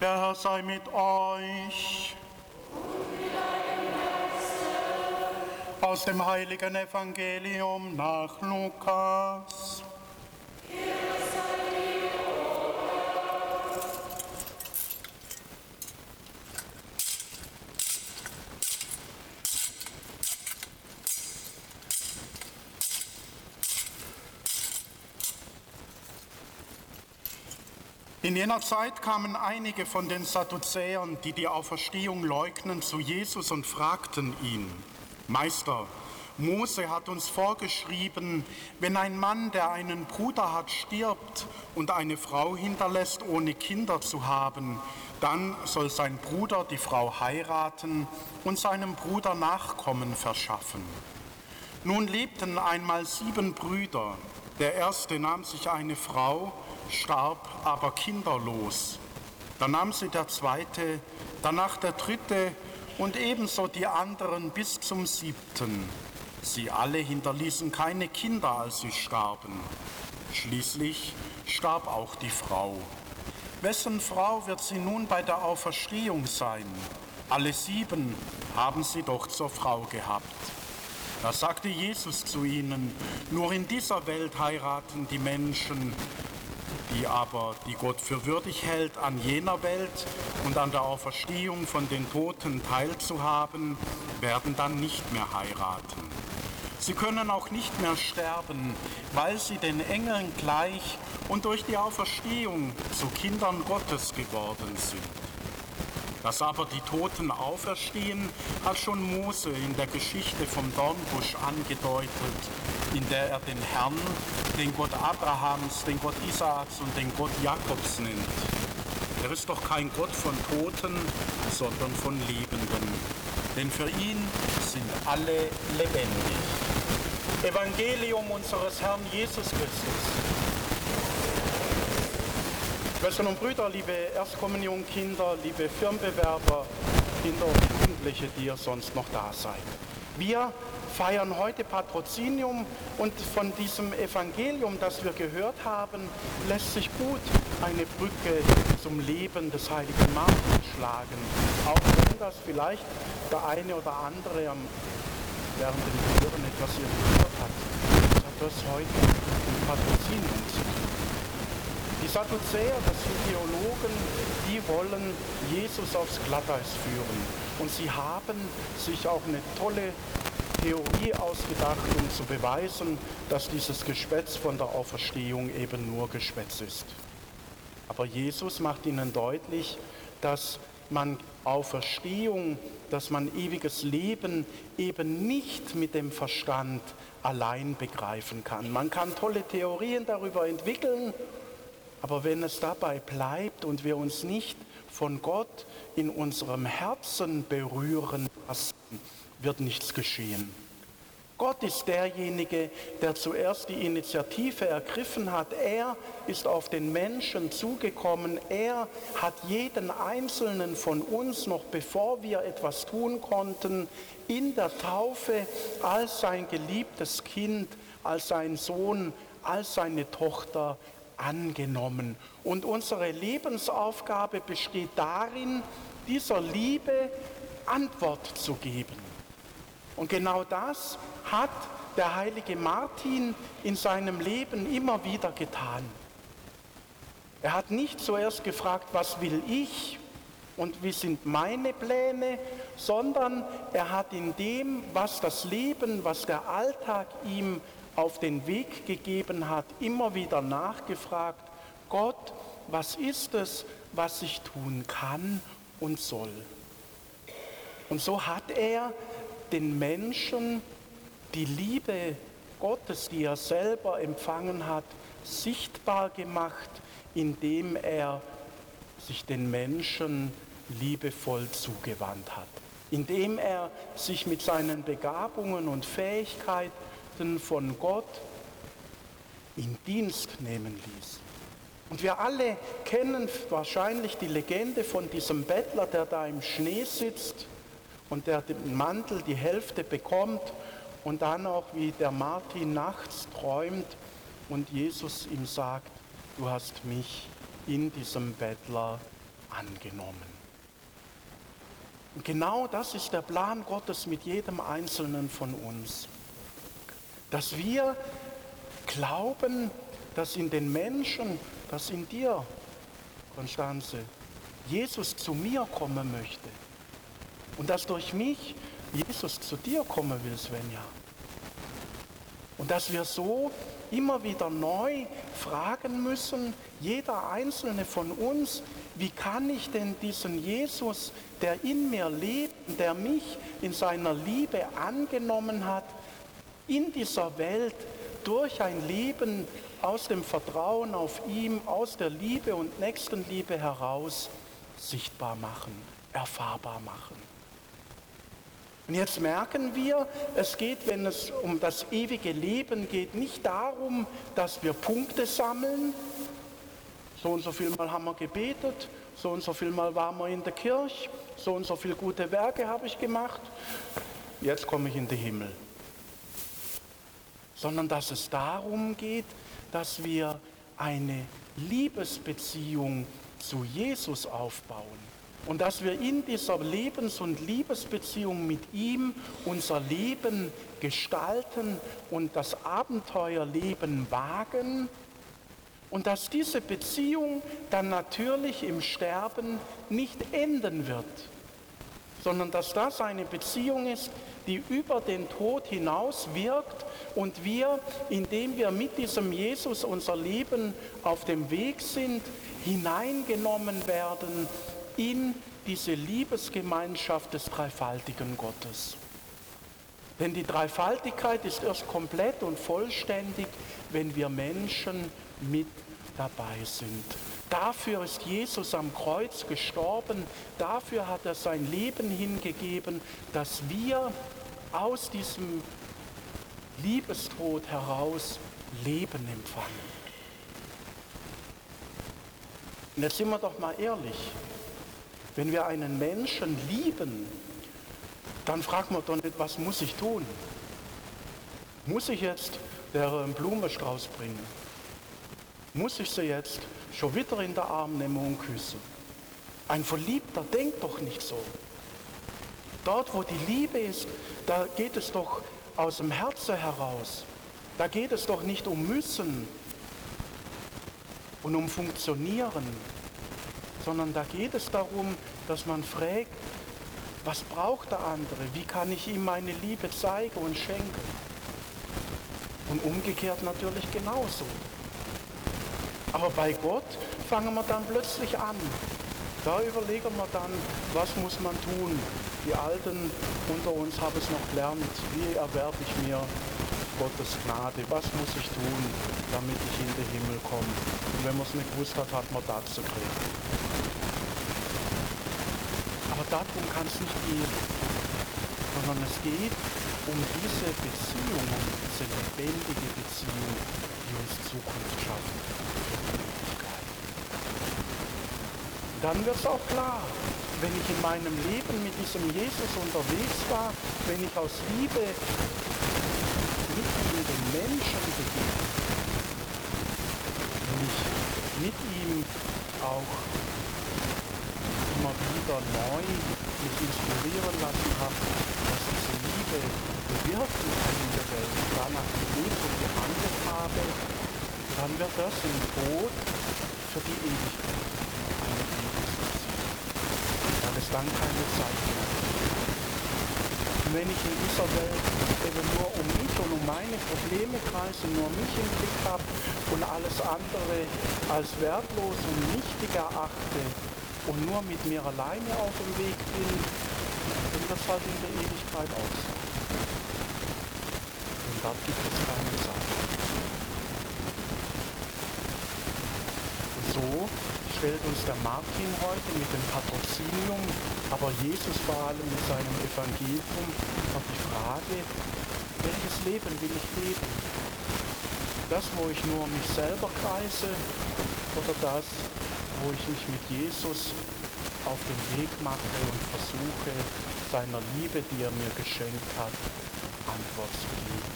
Der Herr sei mit euch. Aus dem heiligen Evangelium nach Lukas. In jener Zeit kamen einige von den Sadduzäern, die die Auferstehung leugnen, zu Jesus und fragten ihn, Meister, Mose hat uns vorgeschrieben, wenn ein Mann, der einen Bruder hat, stirbt und eine Frau hinterlässt, ohne Kinder zu haben, dann soll sein Bruder die Frau heiraten und seinem Bruder Nachkommen verschaffen. Nun lebten einmal sieben Brüder. Der erste nahm sich eine Frau, starb aber kinderlos. Dann nahm sie der zweite, danach der dritte und ebenso die anderen bis zum siebten. Sie alle hinterließen keine Kinder, als sie starben. Schließlich starb auch die Frau. Wessen Frau wird sie nun bei der Auferstehung sein? Alle sieben haben sie doch zur Frau gehabt. Da sagte Jesus zu ihnen, nur in dieser Welt heiraten die Menschen, die aber, die Gott für würdig hält, an jener Welt und an der Auferstehung von den Toten teilzuhaben, werden dann nicht mehr heiraten. Sie können auch nicht mehr sterben, weil sie den Engeln gleich und durch die Auferstehung zu Kindern Gottes geworden sind. Dass aber die Toten auferstehen, hat schon Mose in der Geschichte vom Dornbusch angedeutet, in der er den Herrn, den Gott Abrahams, den Gott Isaaks und den Gott Jakobs nennt. Er ist doch kein Gott von Toten, sondern von Lebenden. Denn für ihn sind alle lebendig. Evangelium unseres Herrn Jesus Christus. Schwestern und Brüder, liebe Erstkommunionkinder, liebe Firmenbewerber, Kinder und Jugendliche, die ihr sonst noch da seid. Wir feiern heute Patrozinium und von diesem Evangelium, das wir gehört haben, lässt sich gut eine Brücke zum Leben des heiligen Martin schlagen. Auch wenn das vielleicht der eine oder andere während dem Hören etwas irritiert hat. Das hat das heute mit Patrozinium zu tun. Die Sadduzäer, das sind Theologen, die wollen Jesus aufs Glatteis führen. Und sie haben sich auch eine tolle Theorie ausgedacht, um zu beweisen, dass dieses Geschwätz von der Auferstehung eben nur Geschwätz ist. Aber Jesus macht ihnen deutlich, dass man Auferstehung, dass man ewiges Leben eben nicht mit dem Verstand allein begreifen kann. Man kann tolle Theorien darüber entwickeln aber wenn es dabei bleibt und wir uns nicht von Gott in unserem Herzen berühren lassen, wird nichts geschehen. Gott ist derjenige, der zuerst die Initiative ergriffen hat. Er ist auf den Menschen zugekommen. Er hat jeden einzelnen von uns, noch bevor wir etwas tun konnten, in der Taufe als sein geliebtes Kind, als sein Sohn, als seine Tochter angenommen. Und unsere Lebensaufgabe besteht darin, dieser Liebe Antwort zu geben. Und genau das hat der heilige Martin in seinem Leben immer wieder getan. Er hat nicht zuerst gefragt, was will ich und wie sind meine Pläne, sondern er hat in dem, was das Leben, was der Alltag ihm auf den Weg gegeben hat, immer wieder nachgefragt, Gott, was ist es, was ich tun kann und soll? Und so hat er den Menschen die Liebe Gottes, die er selber empfangen hat, sichtbar gemacht, indem er sich den Menschen liebevoll zugewandt hat, indem er sich mit seinen Begabungen und Fähigkeiten Geliebten von Gott in Dienst nehmen ließ. Und wir alle kennen wahrscheinlich die Legende von diesem Bettler, der da im Schnee sitzt und der den Mantel die Hälfte bekommt und dann auch wie der Martin nachts träumt und Jesus ihm sagt, du hast mich in diesem Bettler angenommen. Und genau das ist der Plan Gottes mit jedem Einzelnen von uns. Dass wir glauben, dass in den Menschen, dass in dir, Konstanze, Jesus zu mir kommen möchte. Und dass durch mich Jesus zu dir kommen will, Svenja. Und dass wir so immer wieder neu fragen müssen, jeder einzelne von uns, wie kann ich denn diesen Jesus, der in mir lebt, der mich in seiner Liebe angenommen hat, in dieser Welt durch ein Leben aus dem Vertrauen auf ihm, aus der Liebe und Nächstenliebe heraus sichtbar machen, erfahrbar machen. Und jetzt merken wir, es geht, wenn es um das ewige Leben geht, nicht darum, dass wir Punkte sammeln. So und so viel Mal haben wir gebetet, so und so viel Mal waren wir in der Kirche, so und so viele gute Werke habe ich gemacht. Jetzt komme ich in den Himmel. Sondern dass es darum geht, dass wir eine Liebesbeziehung zu Jesus aufbauen und dass wir in dieser Lebens- und Liebesbeziehung mit ihm unser Leben gestalten und das Abenteuerleben wagen und dass diese Beziehung dann natürlich im Sterben nicht enden wird, sondern dass das eine Beziehung ist, die über den Tod hinaus wirkt und wir, indem wir mit diesem Jesus unser Leben auf dem Weg sind, hineingenommen werden in diese Liebesgemeinschaft des dreifaltigen Gottes. Denn die Dreifaltigkeit ist erst komplett und vollständig, wenn wir Menschen mit dabei sind. Dafür ist Jesus am Kreuz gestorben, dafür hat er sein Leben hingegeben, dass wir aus diesem Liebestod heraus Leben empfangen. Und jetzt sind wir doch mal ehrlich, wenn wir einen Menschen lieben, dann fragt man doch nicht, was muss ich tun? Muss ich jetzt der Blumenstrauß bringen? Muss ich sie jetzt schon wieder in den Arm nehmen und küssen? Ein Verliebter denkt doch nicht so. Dort, wo die Liebe ist, da geht es doch aus dem Herzen heraus. Da geht es doch nicht um Müssen und um Funktionieren, sondern da geht es darum, dass man fragt, was braucht der andere? Wie kann ich ihm meine Liebe zeigen und schenken? Und umgekehrt natürlich genauso. Aber bei Gott fangen wir dann plötzlich an. Da überlegen wir dann, was muss man tun? Die Alten unter uns haben es noch gelernt. Wie erwerbe ich mir Gottes Gnade? Was muss ich tun, damit ich in den Himmel komme? Und wenn man es nicht gewusst hat, hat man dazu gekriegt. Aber darum kann es nicht gehen, sondern es geht um diese Beziehung, um diese lebendige Beziehung, die uns Zukunft schafft. Dann wird es auch klar, wenn ich in meinem Leben mit diesem Jesus unterwegs war, wenn ich aus Liebe mit ihm den Menschen begegne, wenn ich mit ihm auch immer wieder neu mich inspirieren lassen habe, dass diese Liebe bewirkt in der Welt danach gelebt und gehandelt habe, dann wird das im Tod für die Ewigkeit eine Liebesbeziehung. Dann keine Zeit mehr Und wenn ich in dieser Welt eben nur um mich und um meine Probleme kreise, nur mich im Blick habe und alles andere als wertlos und nichtig erachte, und nur mit mir alleine auf dem Weg bin, dann wird es halt in der Ewigkeit aus. Und dort gibt es keine Zeit. Und so stellt uns der Martin heute mit dem Patrozinium, aber Jesus vor allem mit seinem Evangelium auf die Frage, welches Leben will ich leben? Das, wo ich nur mich selber kreise oder das, wo ich mich mit Jesus auf den Weg mache und versuche, seiner Liebe, die er mir geschenkt hat, Antwort zu geben,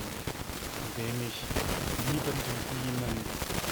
indem ich liebend und